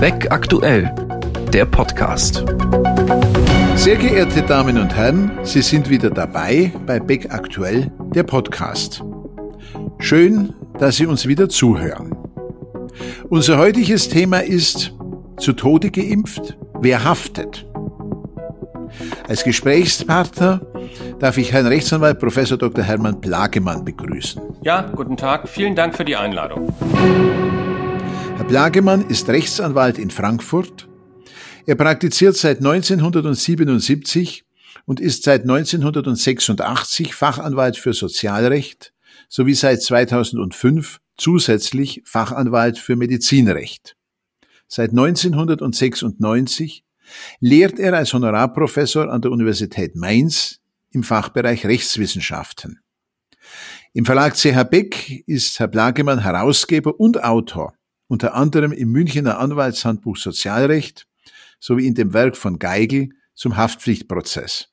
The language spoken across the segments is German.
Beck aktuell, der Podcast. Sehr geehrte Damen und Herren, Sie sind wieder dabei bei Beck aktuell, der Podcast. Schön, dass Sie uns wieder zuhören. Unser heutiges Thema ist zu Tode geimpft, wer haftet? Als Gesprächspartner darf ich Herrn Rechtsanwalt Professor Dr. Hermann Plagemann begrüßen. Ja, guten Tag. Vielen Dank für die Einladung. Plagemann ist Rechtsanwalt in Frankfurt. Er praktiziert seit 1977 und ist seit 1986 Fachanwalt für Sozialrecht sowie seit 2005 zusätzlich Fachanwalt für Medizinrecht. Seit 1996 lehrt er als Honorarprofessor an der Universität Mainz im Fachbereich Rechtswissenschaften. Im Verlag CH Beck ist Herr Plagemann Herausgeber und Autor, unter anderem im Münchner Anwaltshandbuch Sozialrecht sowie in dem Werk von Geigel zum Haftpflichtprozess.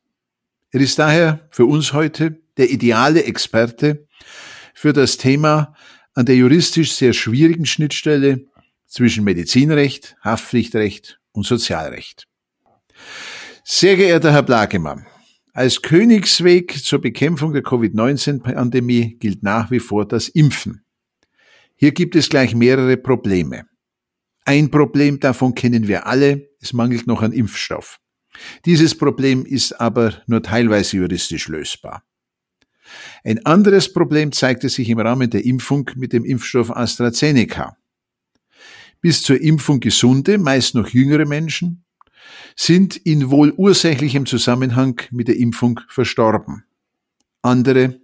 Er ist daher für uns heute der ideale Experte für das Thema an der juristisch sehr schwierigen Schnittstelle zwischen Medizinrecht, Haftpflichtrecht und Sozialrecht. Sehr geehrter Herr Blagemann, als Königsweg zur Bekämpfung der Covid-19-Pandemie gilt nach wie vor das Impfen. Hier gibt es gleich mehrere Probleme. Ein Problem davon kennen wir alle, es mangelt noch an Impfstoff. Dieses Problem ist aber nur teilweise juristisch lösbar. Ein anderes Problem zeigte sich im Rahmen der Impfung mit dem Impfstoff AstraZeneca. Bis zur Impfung gesunde, meist noch jüngere Menschen sind in wohl ursächlichem Zusammenhang mit der Impfung verstorben. Andere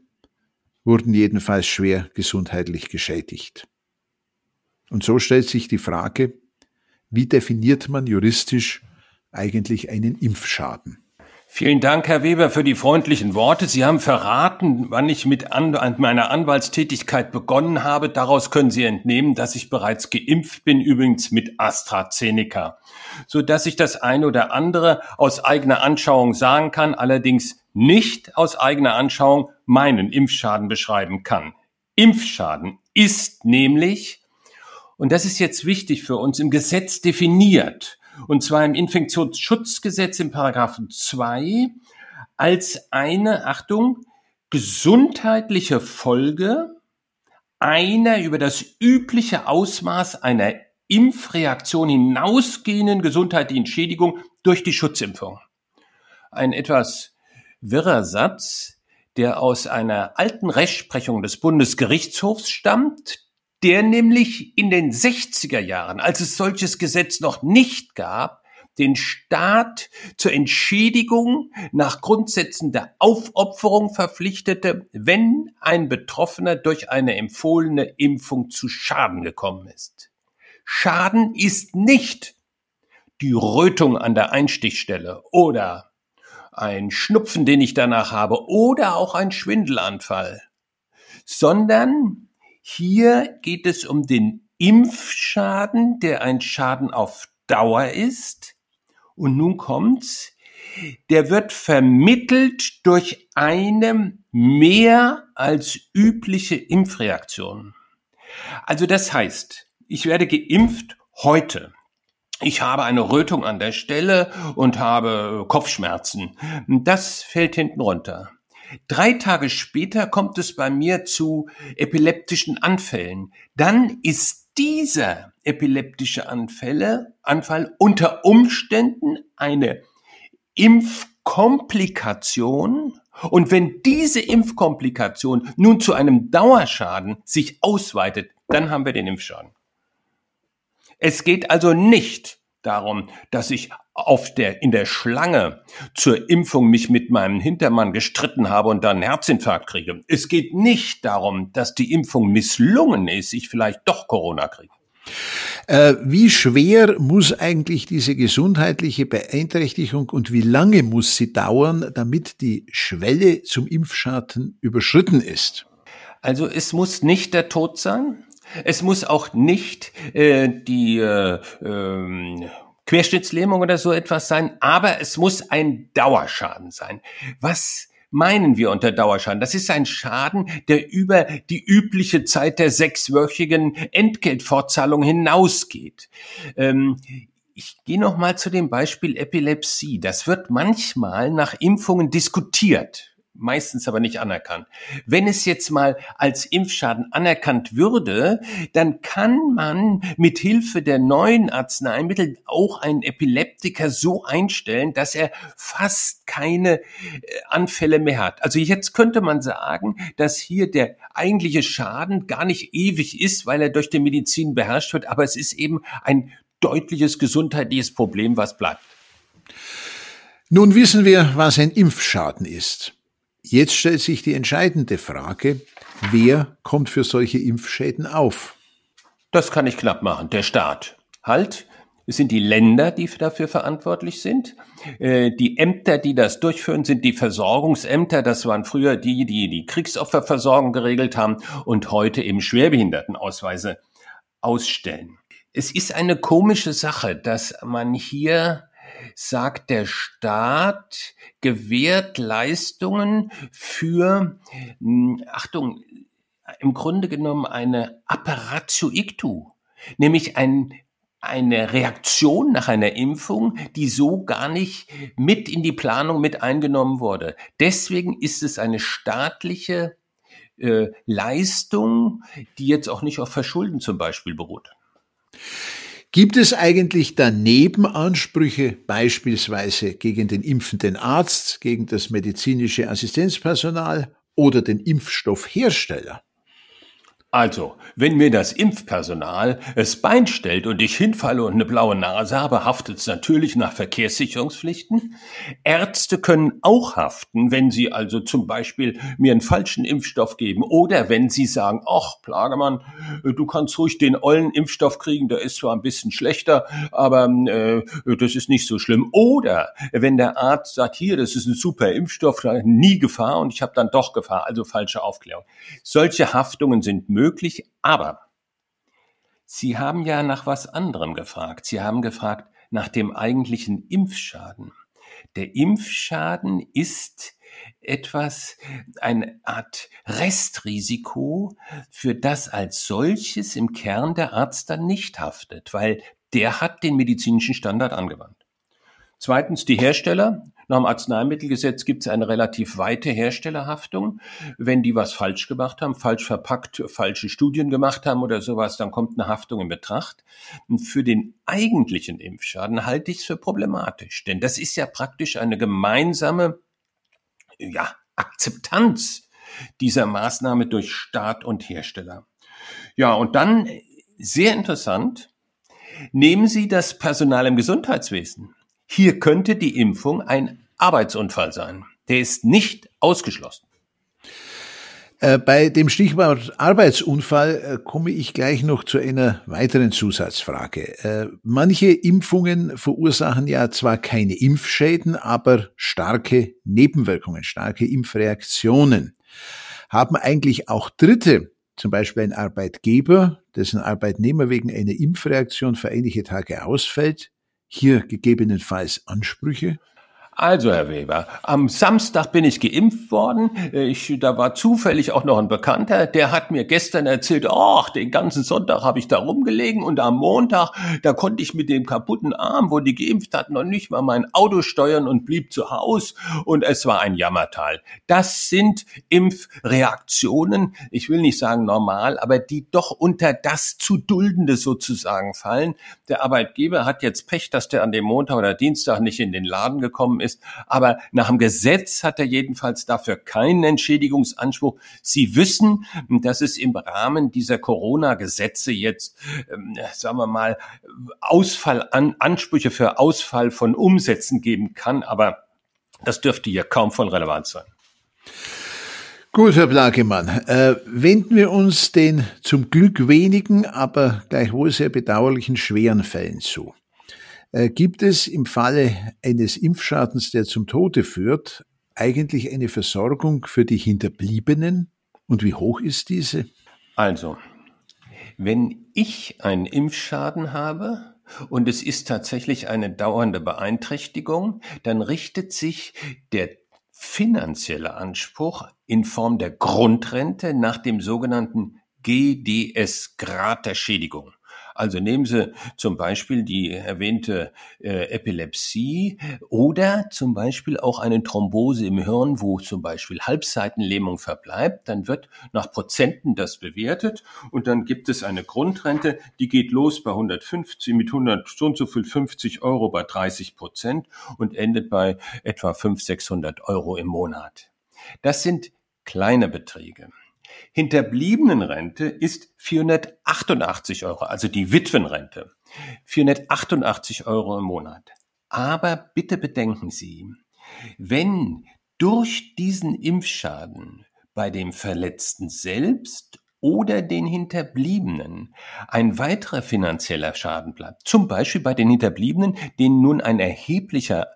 wurden jedenfalls schwer gesundheitlich geschädigt. Und so stellt sich die Frage, wie definiert man juristisch eigentlich einen Impfschaden? Vielen Dank, Herr Weber, für die freundlichen Worte. Sie haben verraten, wann ich mit an, meiner Anwaltstätigkeit begonnen habe. Daraus können Sie entnehmen, dass ich bereits geimpft bin, übrigens mit AstraZeneca, so dass ich das eine oder andere aus eigener Anschauung sagen kann, allerdings nicht aus eigener Anschauung meinen Impfschaden beschreiben kann. Impfschaden ist nämlich, und das ist jetzt wichtig für uns, im Gesetz definiert und zwar im Infektionsschutzgesetz im Paragraphen 2 als eine, Achtung, gesundheitliche Folge einer über das übliche Ausmaß einer Impfreaktion hinausgehenden gesundheitlichen Schädigung durch die Schutzimpfung. Ein etwas wirrer Satz, der aus einer alten Rechtsprechung des Bundesgerichtshofs stammt, der nämlich in den 60er Jahren, als es solches Gesetz noch nicht gab, den Staat zur Entschädigung nach Grundsätzen der Aufopferung verpflichtete, wenn ein Betroffener durch eine empfohlene Impfung zu Schaden gekommen ist. Schaden ist nicht die Rötung an der Einstichstelle oder ein Schnupfen, den ich danach habe oder auch ein Schwindelanfall, sondern hier geht es um den Impfschaden, der ein Schaden auf Dauer ist. Und nun kommt's. Der wird vermittelt durch eine mehr als übliche Impfreaktion. Also das heißt, ich werde geimpft heute. Ich habe eine Rötung an der Stelle und habe Kopfschmerzen. Das fällt hinten runter. Drei Tage später kommt es bei mir zu epileptischen Anfällen. Dann ist dieser epileptische Anfälle, Anfall unter Umständen eine Impfkomplikation. Und wenn diese Impfkomplikation nun zu einem Dauerschaden sich ausweitet, dann haben wir den Impfschaden. Es geht also nicht darum, dass ich auf der, in der Schlange zur Impfung mich mit meinem Hintermann gestritten habe und dann einen Herzinfarkt kriege. Es geht nicht darum, dass die Impfung misslungen ist, ich vielleicht doch Corona kriege. Äh, wie schwer muss eigentlich diese gesundheitliche Beeinträchtigung und wie lange muss sie dauern, damit die Schwelle zum Impfschaden überschritten ist? Also es muss nicht der Tod sein. Es muss auch nicht äh, die äh, äh, Querschnittslähmung oder so etwas sein, aber es muss ein Dauerschaden sein. Was meinen wir unter Dauerschaden? Das ist ein Schaden, der über die übliche Zeit der sechswöchigen Entgeltfortzahlung hinausgeht. Ähm, ich gehe noch mal zu dem Beispiel Epilepsie. Das wird manchmal nach Impfungen diskutiert meistens aber nicht anerkannt. Wenn es jetzt mal als Impfschaden anerkannt würde, dann kann man mit Hilfe der neuen Arzneimittel auch einen Epileptiker so einstellen, dass er fast keine äh, Anfälle mehr hat. Also jetzt könnte man sagen, dass hier der eigentliche Schaden gar nicht ewig ist, weil er durch die Medizin beherrscht wird, aber es ist eben ein deutliches gesundheitliches Problem, was bleibt. Nun wissen wir, was ein Impfschaden ist. Jetzt stellt sich die entscheidende Frage, wer kommt für solche Impfschäden auf? Das kann ich knapp machen, der Staat. Halt, es sind die Länder, die dafür verantwortlich sind. Äh, die Ämter, die das durchführen, sind die Versorgungsämter. Das waren früher die, die die Kriegsopferversorgung geregelt haben und heute eben Schwerbehindertenausweise ausstellen. Es ist eine komische Sache, dass man hier sagt, der Staat gewährt Leistungen für, hm, Achtung, im Grunde genommen eine Apparatio ictu, nämlich ein, eine Reaktion nach einer Impfung, die so gar nicht mit in die Planung mit eingenommen wurde. Deswegen ist es eine staatliche äh, Leistung, die jetzt auch nicht auf Verschulden zum Beispiel beruht. Gibt es eigentlich daneben Ansprüche, beispielsweise gegen den impfenden Arzt, gegen das medizinische Assistenzpersonal oder den Impfstoffhersteller? Also, wenn mir das Impfpersonal es Bein stellt und ich hinfalle und eine blaue Nase habe, haftet es natürlich nach Verkehrssicherungspflichten. Ärzte können auch haften, wenn sie also zum Beispiel mir einen falschen Impfstoff geben oder wenn sie sagen, ach, Plagemann, du kannst ruhig den ollen Impfstoff kriegen, der ist zwar ein bisschen schlechter, aber äh, das ist nicht so schlimm. Oder wenn der Arzt sagt, hier, das ist ein super Impfstoff, nie Gefahr und ich habe dann doch Gefahr, also falsche Aufklärung. Solche Haftungen sind möglich möglich, aber Sie haben ja nach was anderem gefragt. Sie haben gefragt nach dem eigentlichen Impfschaden. Der Impfschaden ist etwas, eine Art Restrisiko, für das als solches im Kern der Arzt dann nicht haftet, weil der hat den medizinischen Standard angewandt. Zweitens die Hersteller nach dem Arzneimittelgesetz gibt es eine relativ weite Herstellerhaftung. Wenn die was falsch gemacht haben, falsch verpackt, falsche Studien gemacht haben oder sowas, dann kommt eine Haftung in Betracht. Und für den eigentlichen Impfschaden halte ich es für problematisch, denn das ist ja praktisch eine gemeinsame ja, Akzeptanz dieser Maßnahme durch Staat und Hersteller. Ja, und dann sehr interessant, nehmen Sie das Personal im Gesundheitswesen. Hier könnte die Impfung ein Arbeitsunfall sein. Der ist nicht ausgeschlossen. Äh, bei dem Stichwort Arbeitsunfall äh, komme ich gleich noch zu einer weiteren Zusatzfrage. Äh, manche Impfungen verursachen ja zwar keine Impfschäden, aber starke Nebenwirkungen, starke Impfreaktionen. Haben eigentlich auch Dritte, zum Beispiel ein Arbeitgeber, dessen Arbeitnehmer wegen einer Impfreaktion für einige Tage ausfällt, hier gegebenenfalls Ansprüche? Also, Herr Weber, am Samstag bin ich geimpft worden. Ich, da war zufällig auch noch ein Bekannter, der hat mir gestern erzählt, ach, den ganzen Sonntag habe ich da rumgelegen und am Montag, da konnte ich mit dem kaputten Arm, wo die geimpft hat, noch nicht mal mein Auto steuern und blieb zu Hause und es war ein Jammertal. Das sind Impfreaktionen, ich will nicht sagen normal, aber die doch unter das zu duldende sozusagen fallen. Der Arbeitgeber hat jetzt Pech, dass der an dem Montag oder Dienstag nicht in den Laden gekommen ist. Aber nach dem Gesetz hat er jedenfalls dafür keinen Entschädigungsanspruch. Sie wissen, dass es im Rahmen dieser Corona-Gesetze jetzt, ähm, sagen wir mal, Ausfall an, Ansprüche für Ausfall von Umsätzen geben kann. Aber das dürfte hier kaum von Relevanz sein. Gut, Herr Blagemann, äh, wenden wir uns den zum Glück wenigen, aber gleichwohl sehr bedauerlichen schweren Fällen zu. Äh, gibt es im Falle eines Impfschadens, der zum Tode führt, eigentlich eine Versorgung für die Hinterbliebenen? Und wie hoch ist diese? Also, wenn ich einen Impfschaden habe und es ist tatsächlich eine dauernde Beeinträchtigung, dann richtet sich der finanzielle Anspruch in Form der Grundrente nach dem sogenannten GDS Grad der Schädigung. Also nehmen Sie zum Beispiel die erwähnte äh, Epilepsie oder zum Beispiel auch eine Thrombose im Hirn, wo zum Beispiel Halbseitenlähmung verbleibt. Dann wird nach Prozenten das bewertet und dann gibt es eine Grundrente, die geht los bei 150 mit 100 so und so viel 50 Euro bei 30 Prozent und endet bei etwa 500, 600 Euro im Monat. Das sind kleine Beträge. Hinterbliebenenrente ist 488 Euro, also die Witwenrente. 488 Euro im Monat. Aber bitte bedenken Sie, wenn durch diesen Impfschaden bei dem Verletzten selbst oder den Hinterbliebenen ein weiterer finanzieller Schaden bleibt, zum Beispiel bei den Hinterbliebenen, denen nun ein erheblicher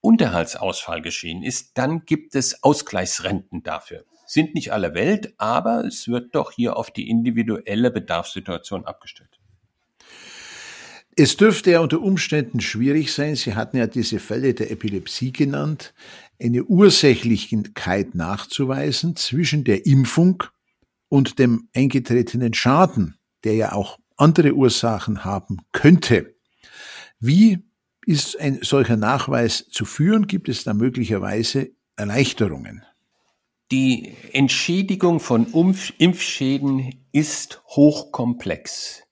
Unterhaltsausfall geschehen ist, dann gibt es Ausgleichsrenten dafür sind nicht aller Welt, aber es wird doch hier auf die individuelle Bedarfssituation abgestellt. Es dürfte ja unter Umständen schwierig sein, Sie hatten ja diese Fälle der Epilepsie genannt, eine Ursächlichkeit nachzuweisen zwischen der Impfung und dem eingetretenen Schaden, der ja auch andere Ursachen haben könnte. Wie ist ein solcher Nachweis zu führen? Gibt es da möglicherweise Erleichterungen? Die Entschädigung von Impfschäden ist hochkomplex.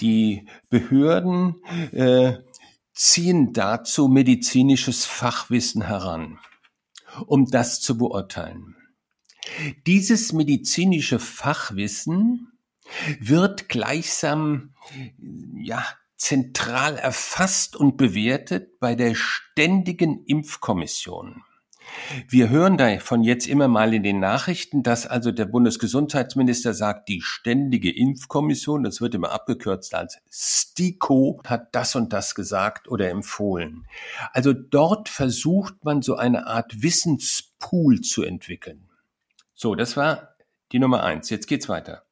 Die Behörden äh, ziehen dazu medizinisches Fachwissen heran, um das zu beurteilen. Dieses medizinische Fachwissen wird gleichsam ja, zentral erfasst und bewertet bei der ständigen Impfkommission. Wir hören davon jetzt immer mal in den Nachrichten, dass also der Bundesgesundheitsminister sagt, die ständige Impfkommission, das wird immer abgekürzt als STIKO, hat das und das gesagt oder empfohlen. Also dort versucht man so eine Art Wissenspool zu entwickeln. So, das war die Nummer eins. Jetzt geht's weiter.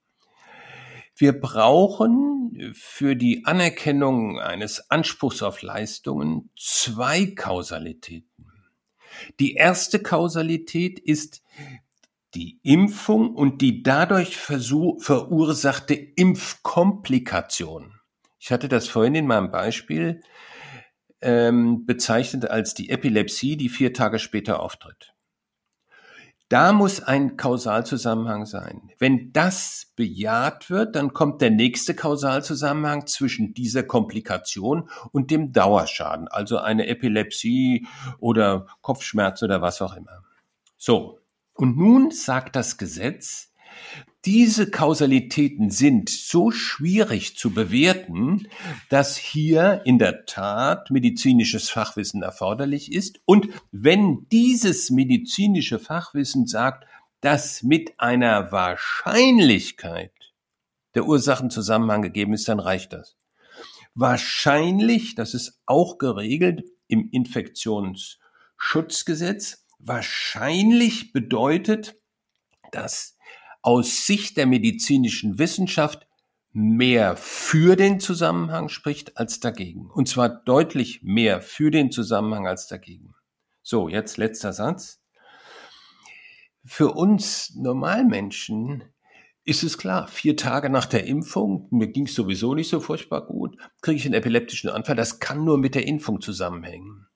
Wir brauchen für die Anerkennung eines Anspruchs auf Leistungen zwei Kausalitäten. Die erste Kausalität ist die Impfung und die dadurch verursachte Impfkomplikation. Ich hatte das vorhin in meinem Beispiel ähm, bezeichnet als die Epilepsie, die vier Tage später auftritt. Da muss ein Kausalzusammenhang sein. Wenn das bejaht wird, dann kommt der nächste Kausalzusammenhang zwischen dieser Komplikation und dem Dauerschaden, also eine Epilepsie oder Kopfschmerz oder was auch immer. So. Und nun sagt das Gesetz, diese Kausalitäten sind so schwierig zu bewerten, dass hier in der Tat medizinisches Fachwissen erforderlich ist. Und wenn dieses medizinische Fachwissen sagt, dass mit einer Wahrscheinlichkeit der Ursachenzusammenhang gegeben ist, dann reicht das. Wahrscheinlich, das ist auch geregelt im Infektionsschutzgesetz, wahrscheinlich bedeutet, dass aus Sicht der medizinischen Wissenschaft mehr für den Zusammenhang spricht als dagegen. Und zwar deutlich mehr für den Zusammenhang als dagegen. So, jetzt letzter Satz. Für uns Normalmenschen ist es klar, vier Tage nach der Impfung, mir ging es sowieso nicht so furchtbar gut, kriege ich einen epileptischen Anfall. Das kann nur mit der Impfung zusammenhängen.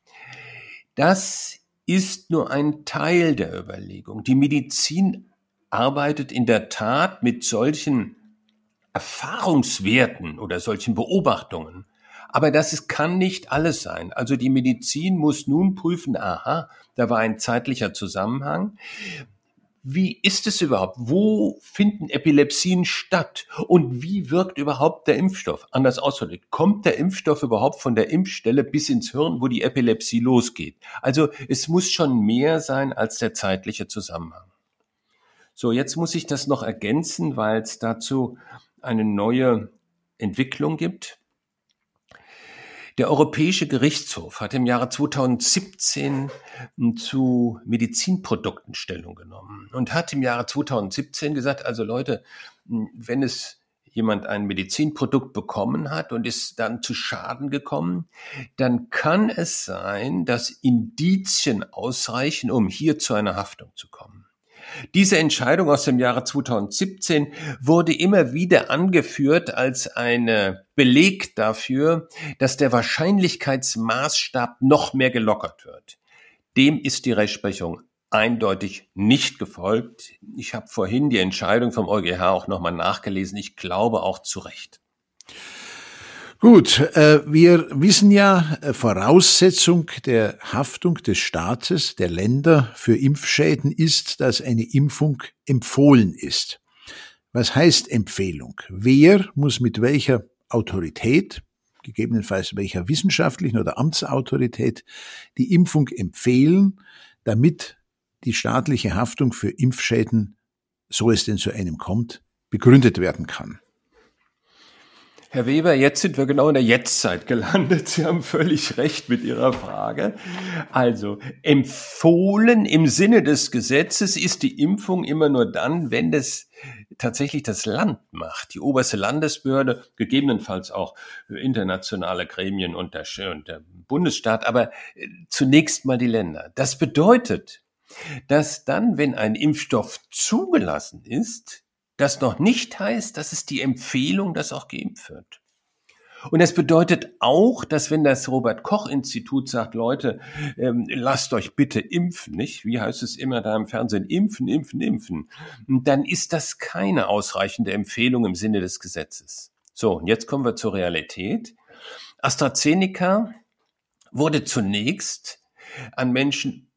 Das ist nur ein Teil der Überlegung. Die Medizin arbeitet in der Tat mit solchen Erfahrungswerten oder solchen Beobachtungen. Aber das ist, kann nicht alles sein. Also die Medizin muss nun prüfen, aha, da war ein zeitlicher Zusammenhang. Wie ist es überhaupt? Wo finden Epilepsien statt? Und wie wirkt überhaupt der Impfstoff? Anders ausgedrückt, kommt der Impfstoff überhaupt von der Impfstelle bis ins Hirn, wo die Epilepsie losgeht? Also es muss schon mehr sein als der zeitliche Zusammenhang. So, jetzt muss ich das noch ergänzen, weil es dazu eine neue Entwicklung gibt. Der Europäische Gerichtshof hat im Jahre 2017 zu Medizinprodukten Stellung genommen und hat im Jahre 2017 gesagt, also Leute, wenn es jemand ein Medizinprodukt bekommen hat und ist dann zu Schaden gekommen, dann kann es sein, dass Indizien ausreichen, um hier zu einer Haftung zu kommen. Diese Entscheidung aus dem Jahre 2017 wurde immer wieder angeführt als eine Beleg dafür, dass der Wahrscheinlichkeitsmaßstab noch mehr gelockert wird. Dem ist die Rechtsprechung eindeutig nicht gefolgt. Ich habe vorhin die Entscheidung vom EuGH auch nochmal nachgelesen. Ich glaube auch zu Recht. Gut, äh, wir wissen ja, äh, Voraussetzung der Haftung des Staates, der Länder für Impfschäden ist, dass eine Impfung empfohlen ist. Was heißt Empfehlung? Wer muss mit welcher Autorität, gegebenenfalls welcher wissenschaftlichen oder Amtsautorität, die Impfung empfehlen, damit die staatliche Haftung für Impfschäden, so es denn zu einem kommt, begründet werden kann. Herr Weber, jetzt sind wir genau in der Jetztzeit gelandet. Sie haben völlig recht mit Ihrer Frage. Also, empfohlen im Sinne des Gesetzes ist die Impfung immer nur dann, wenn das tatsächlich das Land macht. Die oberste Landesbehörde, gegebenenfalls auch internationale Gremien und der, und der Bundesstaat, aber äh, zunächst mal die Länder. Das bedeutet, dass dann, wenn ein Impfstoff zugelassen ist, das noch nicht heißt, dass es die Empfehlung, dass auch geimpft wird. Und das bedeutet auch, dass wenn das Robert Koch Institut sagt, Leute, ähm, lasst euch bitte impfen, nicht? Wie heißt es immer da im Fernsehen? Impfen, impfen, impfen. Dann ist das keine ausreichende Empfehlung im Sinne des Gesetzes. So, und jetzt kommen wir zur Realität. AstraZeneca wurde zunächst an Menschen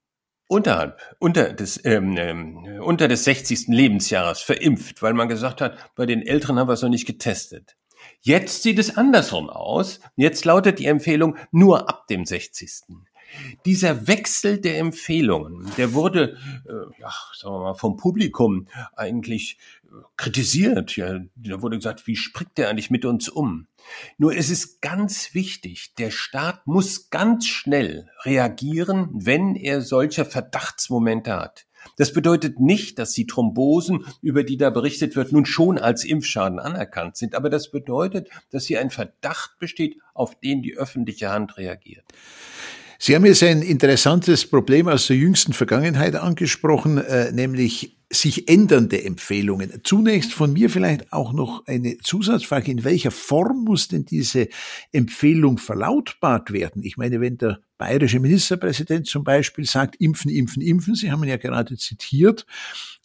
unterhalb, unter des, ähm, ähm, unter des 60. Lebensjahres verimpft, weil man gesagt hat, bei den Älteren haben wir es noch nicht getestet. Jetzt sieht es andersrum aus. Jetzt lautet die Empfehlung nur ab dem 60. Dieser Wechsel der Empfehlungen, der wurde, äh, ja, sagen wir mal, vom Publikum eigentlich äh, kritisiert. Ja, da wurde gesagt, wie spricht der eigentlich mit uns um? Nur es ist ganz wichtig, der Staat muss ganz schnell reagieren, wenn er solche Verdachtsmomente hat. Das bedeutet nicht, dass die Thrombosen, über die da berichtet wird, nun schon als Impfschaden anerkannt sind, aber das bedeutet, dass hier ein Verdacht besteht, auf den die öffentliche Hand reagiert. Sie haben jetzt ein interessantes Problem aus der jüngsten Vergangenheit angesprochen, äh, nämlich sich ändernde Empfehlungen. Zunächst von mir vielleicht auch noch eine Zusatzfrage. In welcher Form muss denn diese Empfehlung verlautbart werden? Ich meine, wenn der bayerische Ministerpräsident zum Beispiel sagt, impfen, impfen, impfen, Sie haben ihn ja gerade zitiert,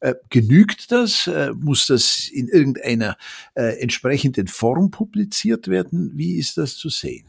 äh, genügt das? Äh, muss das in irgendeiner äh, entsprechenden Form publiziert werden? Wie ist das zu sehen?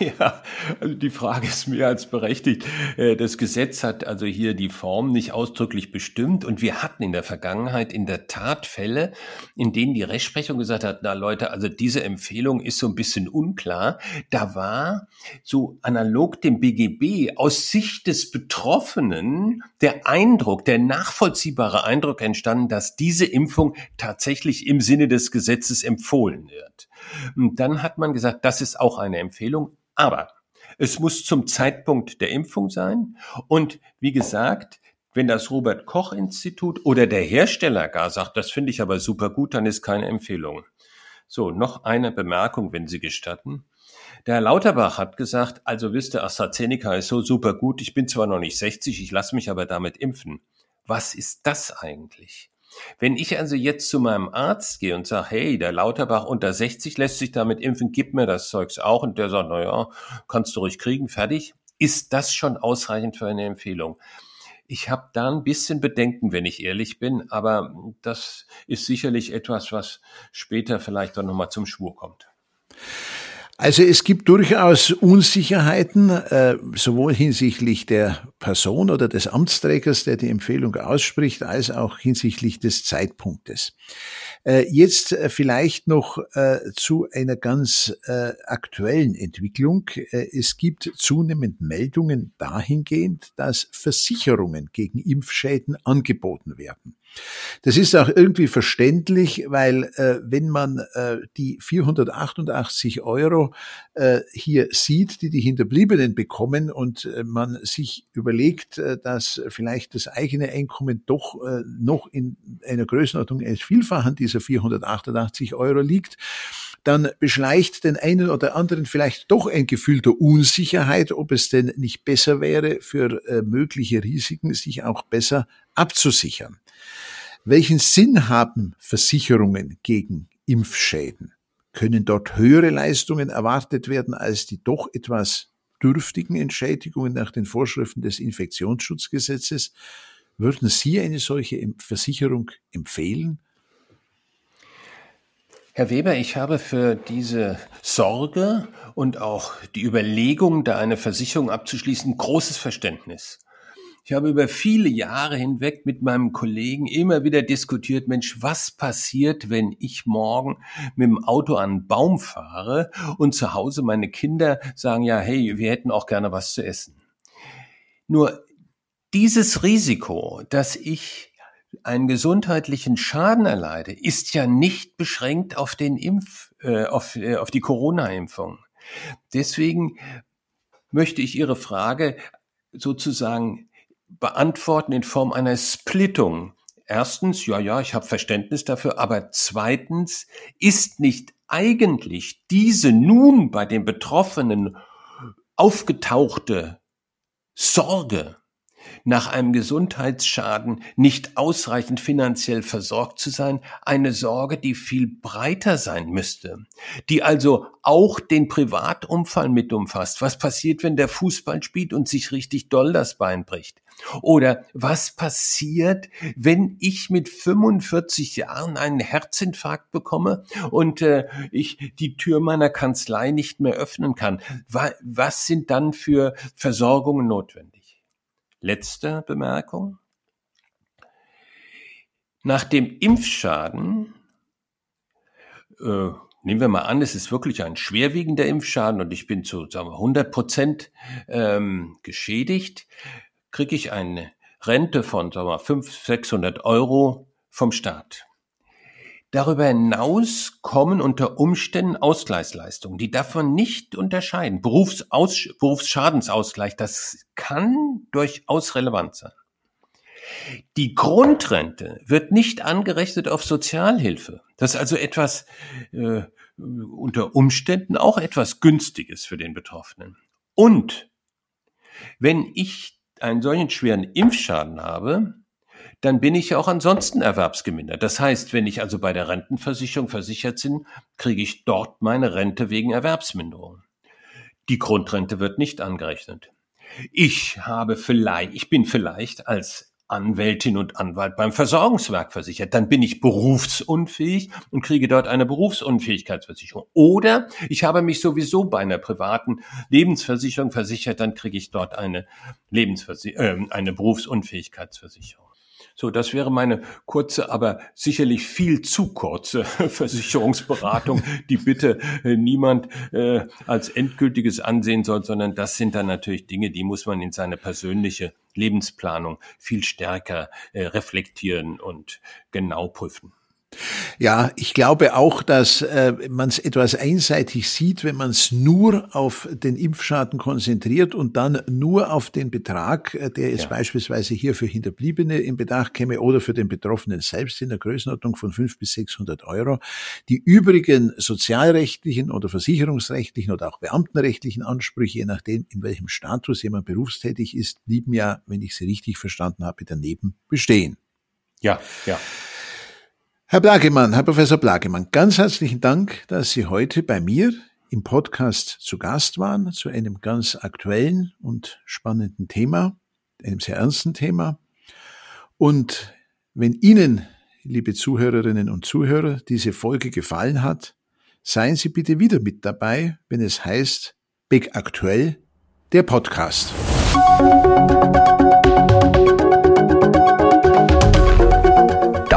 Ja, also die Frage ist mehr als berechtigt. Äh, das Gesetz hat also hier die Form nicht ausdrücklich bestimmt und wir hatten in der Vergangenheit in der Tat Fälle, in denen die Rechtsprechung gesagt hat, na Leute, also diese Empfehlung ist so ein bisschen unklar. Da war so analog dem BGB aus Sicht des Betroffenen der Eindruck, der nachvollziehbare Eindruck entstanden, dass diese Impfung tatsächlich im Sinne des Gesetzes empfohlen wird. Dann hat man gesagt, das ist auch eine Empfehlung, aber es muss zum Zeitpunkt der Impfung sein. Und wie gesagt, wenn das Robert Koch Institut oder der Hersteller gar sagt, das finde ich aber super gut, dann ist keine Empfehlung. So, noch eine Bemerkung, wenn Sie gestatten. Der Herr Lauterbach hat gesagt, also wisst ihr, AstraZeneca ist so super gut, ich bin zwar noch nicht 60, ich lasse mich aber damit impfen. Was ist das eigentlich? Wenn ich also jetzt zu meinem Arzt gehe und sage, hey, der Lauterbach unter 60 lässt sich damit impfen, gib mir das Zeugs auch und der sagt, na ja, kannst du ruhig kriegen, fertig, ist das schon ausreichend für eine Empfehlung? Ich habe da ein bisschen Bedenken, wenn ich ehrlich bin, aber das ist sicherlich etwas, was später vielleicht dann nochmal zum Schwur kommt. Also es gibt durchaus Unsicherheiten, äh, sowohl hinsichtlich der Person oder des Amtsträgers, der die Empfehlung ausspricht, als auch hinsichtlich des Zeitpunktes. Äh, jetzt äh, vielleicht noch zu einer ganz aktuellen Entwicklung. Es gibt zunehmend Meldungen dahingehend, dass Versicherungen gegen Impfschäden angeboten werden. Das ist auch irgendwie verständlich, weil äh, wenn man äh, die 488 Euro äh, hier sieht, die die Hinterbliebenen bekommen und äh, man sich überlegt, äh, dass vielleicht das eigene Einkommen doch äh, noch in einer Größenordnung eines Vielfachen dieser 488 Euro liegt, dann beschleicht den einen oder anderen vielleicht doch ein Gefühl der Unsicherheit, ob es denn nicht besser wäre, für äh, mögliche Risiken sich auch besser abzusichern. Welchen Sinn haben Versicherungen gegen Impfschäden? Können dort höhere Leistungen erwartet werden als die doch etwas dürftigen Entschädigungen nach den Vorschriften des Infektionsschutzgesetzes? Würden Sie eine solche Versicherung empfehlen? Herr Weber, ich habe für diese Sorge und auch die Überlegung, da eine Versicherung abzuschließen, großes Verständnis. Ich habe über viele Jahre hinweg mit meinem Kollegen immer wieder diskutiert, Mensch, was passiert, wenn ich morgen mit dem Auto an einen Baum fahre und zu Hause meine Kinder sagen, ja, hey, wir hätten auch gerne was zu essen. Nur dieses Risiko, dass ich einen gesundheitlichen Schaden erleide, ist ja nicht beschränkt auf den Impf, äh, auf, äh, auf die Corona-Impfung. Deswegen möchte ich Ihre Frage sozusagen beantworten in Form einer Splittung. Erstens, ja, ja, ich habe Verständnis dafür, aber zweitens ist nicht eigentlich diese nun bei den Betroffenen aufgetauchte Sorge nach einem Gesundheitsschaden nicht ausreichend finanziell versorgt zu sein, eine Sorge, die viel breiter sein müsste, die also auch den Privatumfall mit umfasst. Was passiert, wenn der Fußball spielt und sich richtig doll das Bein bricht? Oder was passiert, wenn ich mit 45 Jahren einen Herzinfarkt bekomme und äh, ich die Tür meiner Kanzlei nicht mehr öffnen kann? Was sind dann für Versorgungen notwendig? Letzte Bemerkung. Nach dem Impfschaden, äh, nehmen wir mal an, es ist wirklich ein schwerwiegender Impfschaden und ich bin zu sagen wir, 100 Prozent ähm, geschädigt, kriege ich eine Rente von sagen wir, 500, 600 Euro vom Staat. Darüber hinaus kommen unter Umständen Ausgleichsleistungen. Die davon nicht unterscheiden. Berufsaus Berufsschadensausgleich, das kann durchaus relevant sein. Die Grundrente wird nicht angerechnet auf Sozialhilfe. Das ist also etwas äh, unter Umständen auch etwas Günstiges für den Betroffenen. Und wenn ich einen solchen schweren Impfschaden habe, dann bin ich ja auch ansonsten erwerbsgemindert. Das heißt, wenn ich also bei der Rentenversicherung versichert bin, kriege ich dort meine Rente wegen Erwerbsminderung. Die Grundrente wird nicht angerechnet. Ich habe vielleicht, ich bin vielleicht als Anwältin und Anwalt beim Versorgungswerk versichert. Dann bin ich berufsunfähig und kriege dort eine Berufsunfähigkeitsversicherung. Oder ich habe mich sowieso bei einer privaten Lebensversicherung versichert, dann kriege ich dort eine, Lebensversi äh, eine Berufsunfähigkeitsversicherung. So, das wäre meine kurze, aber sicherlich viel zu kurze Versicherungsberatung, die bitte äh, niemand äh, als endgültiges ansehen soll, sondern das sind dann natürlich Dinge, die muss man in seine persönliche Lebensplanung viel stärker äh, reflektieren und genau prüfen. Ja, ich glaube auch, dass äh, man es etwas einseitig sieht, wenn man es nur auf den Impfschaden konzentriert und dann nur auf den Betrag, äh, der jetzt ja. beispielsweise hier für Hinterbliebene in Betracht käme oder für den Betroffenen selbst in der Größenordnung von 500 bis 600 Euro. Die übrigen sozialrechtlichen oder versicherungsrechtlichen oder auch beamtenrechtlichen Ansprüche, je nachdem, in welchem Status jemand berufstätig ist, blieben ja, wenn ich sie richtig verstanden habe, daneben bestehen. Ja, ja. Herr Blagemann, Herr Professor Blagemann, ganz herzlichen Dank, dass Sie heute bei mir im Podcast zu Gast waren, zu einem ganz aktuellen und spannenden Thema, einem sehr ernsten Thema. Und wenn Ihnen, liebe Zuhörerinnen und Zuhörer, diese Folge gefallen hat, seien Sie bitte wieder mit dabei, wenn es heißt Big Aktuell, der Podcast.